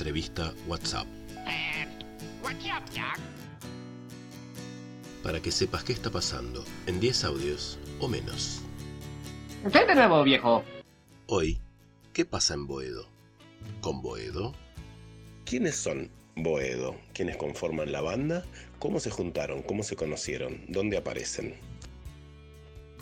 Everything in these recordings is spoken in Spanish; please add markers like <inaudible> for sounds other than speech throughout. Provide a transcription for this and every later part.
Entrevista WhatsApp. Eh. Para que sepas qué está pasando en 10 audios o menos. ¿Qué de nuevo, viejo? Hoy, ¿qué pasa en Boedo? ¿Con Boedo? ¿Quiénes son Boedo? ¿Quiénes conforman la banda? ¿Cómo se juntaron? ¿Cómo se conocieron? ¿Dónde aparecen?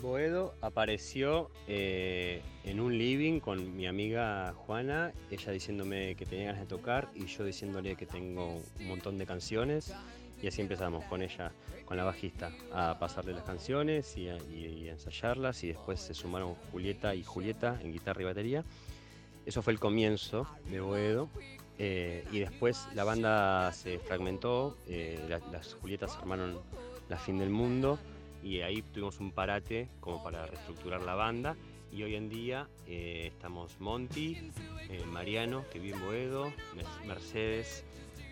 Boedo apareció eh, en un living con mi amiga Juana, ella diciéndome que tenía ganas de tocar y yo diciéndole que tengo un montón de canciones y así empezamos con ella, con la bajista, a pasarle las canciones y a, ensayarlas y después se sumaron Julieta y Julieta en guitarra y batería. Eso fue el comienzo de Boedo. eh, y después la banda se fragmentó, eh, la- las Julietas armaron La Fin del Mundo y ahí tuvimos un parate como para reestructurar la banda. Y hoy en día eh, estamos Monty, eh, Mariano que vive en Boedo, Mer- Mercedes,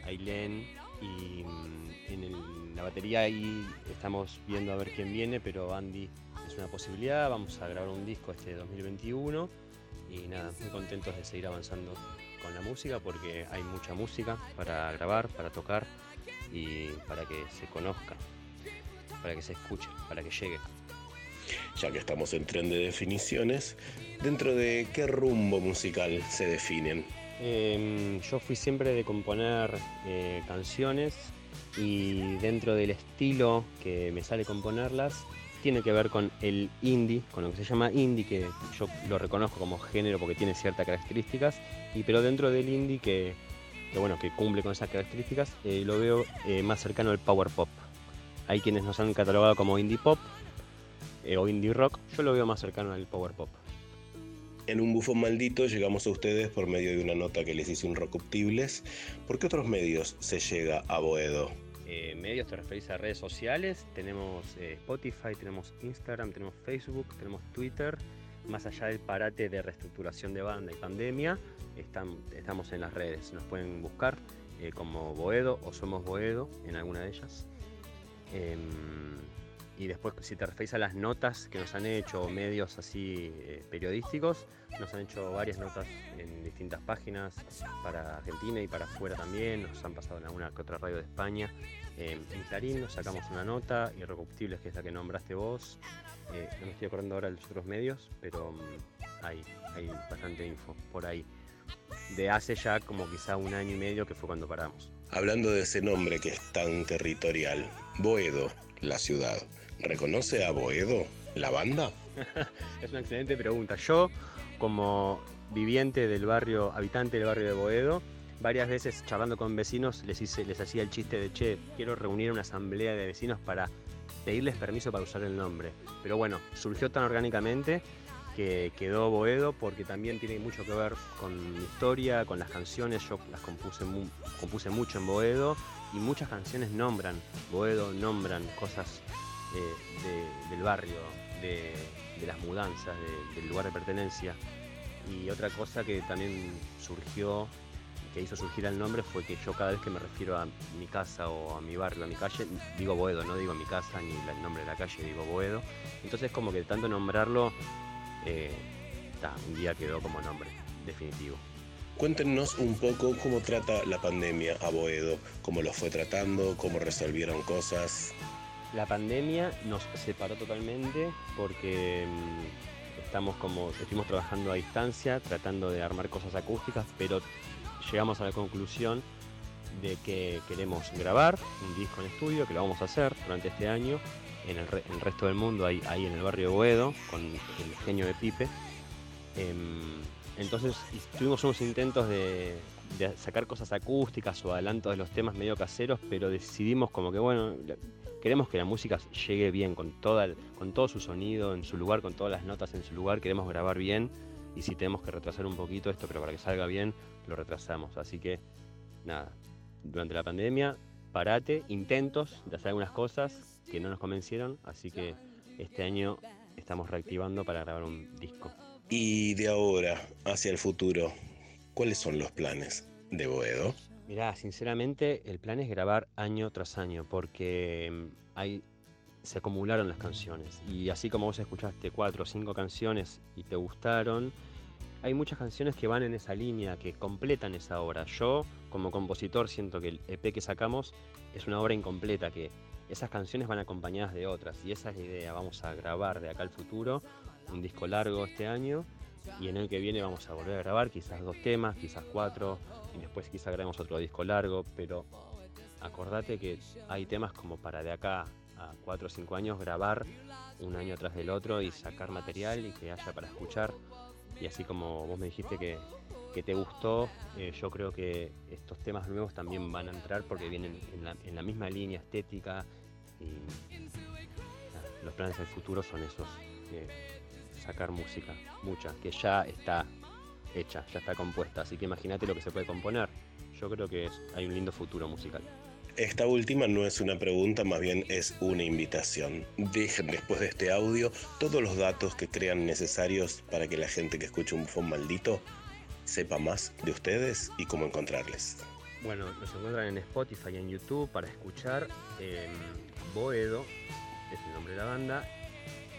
Ailén y mm, en la batería ahí estamos viendo a ver quién viene, pero Andy es una posibilidad, vamos a grabar un disco este 2021 y nada, muy contentos de seguir avanzando con la música porque hay mucha música para grabar, para tocar y para que se conozca para que se escuche, para que llegue. Ya que estamos en tren de definiciones, ¿dentro de qué rumbo musical se definen? Eh, yo fui siempre de componer eh, canciones y dentro del estilo que me sale componerlas tiene que ver con el indie, con lo que se llama indie, que yo lo reconozco como género porque tiene ciertas características, y pero dentro del indie que, que, bueno, que cumple con esas características, eh, lo veo eh, más cercano al power pop. Hay quienes nos han catalogado como indie pop eh, o indie rock, yo lo veo más cercano al power pop. En un bufón maldito llegamos a ustedes por medio de una nota que les hice un. ¿Por qué otros medios se llega a Boedo? Eh, medios te referís a redes sociales, tenemos eh, Spotify, tenemos Instagram, tenemos Facebook, tenemos Twitter. Más allá del parate de reestructuración de banda y pandemia, están- estamos en las redes. Nos pueden buscar eh, como Boedo o Somos Boedo en alguna de ellas. Em, y después, si te referís a las notas que nos han hecho, medios así eh, periodísticos, nos han hecho varias notas en distintas páginas para Argentina y para afuera también. Nos han pasado en alguna que otra radio de España. Eh, en Clarín nos sacamos una nota, Irrecuptibles, que es la que nombraste vos. Eh, no me estoy acordando ahora de los otros medios, pero mm, hay, hay bastante info por ahí. De hace ya como quizá un año y medio que fue cuando paramos. Hablando de ese nombre que es tan territorial, Boedo, la ciudad. ¿Reconoce a Boedo, la banda? <laughs> Es una excelente pregunta. Yo, como viviente del barrio, habitante del barrio de Boedo, varias veces charlando con vecinos les, hice, les hacía el chiste de, che, quiero reunir una asamblea de vecinos para pedirles permiso para usar el nombre. Pero bueno, surgió tan orgánicamente que quedó Boedo porque también tiene mucho que ver con mi historia, con las canciones. Yo las compuse, compuse mucho en Boedo y muchas canciones nombran Boedo, nombran cosas eh, de- del barrio, de, las mudanzas, de- del lugar de pertenencia. Y otra cosa que también surgió, que hizo surgir el nombre, fue que yo cada vez que me refiero a mi casa o a mi barrio, a mi calle, digo Boedo, no digo mi casa ni el nombre de la calle, digo Boedo. Entonces como que tanto nombrarlo, eh, ta, un día quedó como nombre definitivo. Cuéntenos un poco cómo trata la pandemia a Boedo, cómo lo fue tratando, cómo resolvieron cosas. La pandemia nos separó totalmente porque mm, estamos como, estuvimos trabajando a distancia, tratando de armar cosas acústicas, pero llegamos a la conclusión de que queremos grabar un disco en estudio, que lo vamos a hacer durante este año en el, re- en el resto del mundo, ahí, en el barrio de Boedo, con el genio de Pipe. Em, entonces tuvimos unos intentos de, sacar cosas acústicas o adelantos de los temas medio caseros, pero decidimos como que bueno, queremos que la música llegue bien, con, toda, con todo su sonido en su lugar, con todas las notas en su lugar, queremos grabar bien y si tenemos que retrasar un poquito esto, pero para que salga bien, lo retrasamos. Así que nada, durante la pandemia, parate, intentos de hacer algunas cosas que no nos convencieron, así que este año estamos reactivando para grabar un disco. Y de ahora hacia el futuro, ¿cuáles son los planes de Boedo? Mirá, sinceramente el plan es grabar año tras año porque mm, hay, se acumularon las canciones y así como vos escuchaste cuatro o cinco canciones y te gustaron, hay muchas canciones que van en esa línea, que completan esa obra. Yo, como compositor, siento que el EP que sacamos es una obra incompleta, que esas canciones van acompañadas de otras, y esa es la idea. Vamos a grabar de acá al futuro un disco largo este año, y en el que viene vamos a volver a grabar quizás dos temas, quizás cuatro, y después quizás grabemos otro disco largo, pero acordate que hay temas como para de acá a cuatro o cinco años grabar un año atrás del otro y sacar material y que haya para escuchar. Y así como vos me dijiste que, te gustó, eh, yo creo que estos temas nuevos también van a entrar porque vienen en la, misma línea estética y los planes del futuro son esos, sacar música, mucha, que ya está hecha, ya está compuesta, así que imagínate lo que se puede componer. Yo creo que hay un lindo futuro musical. Esta última no es una pregunta, más bien es una invitación. Dejen después de este audio todos los datos que crean necesarios para que la gente que escuche un bufón maldito sepa más de ustedes y cómo encontrarles. Bueno, nos encuentran en Spotify y en YouTube para escuchar. Em, Boedo es el nombre de la banda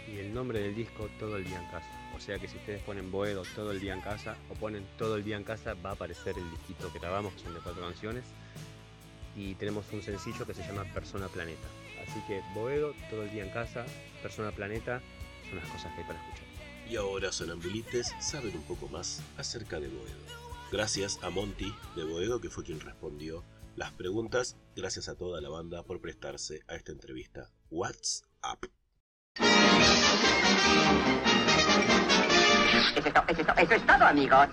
y el nombre del disco Todo el día en casa. O sea que si ustedes ponen Boedo todo el día en casa o ponen todo el día en casa va a aparecer el disquito que grabamos, que son de cuatro canciones y tenemos un sencillo que se llama Persona Planeta. Así que Boedo, todo el día en casa, Persona Planeta, son las cosas que hay para escuchar. Y ahora Sonambulites saben un poco más acerca de Boedo. Gracias a Monty de Boedo, que fue quien respondió las preguntas. Gracias a toda la banda por prestarse a esta entrevista. What's up? Eso es todo, amigos.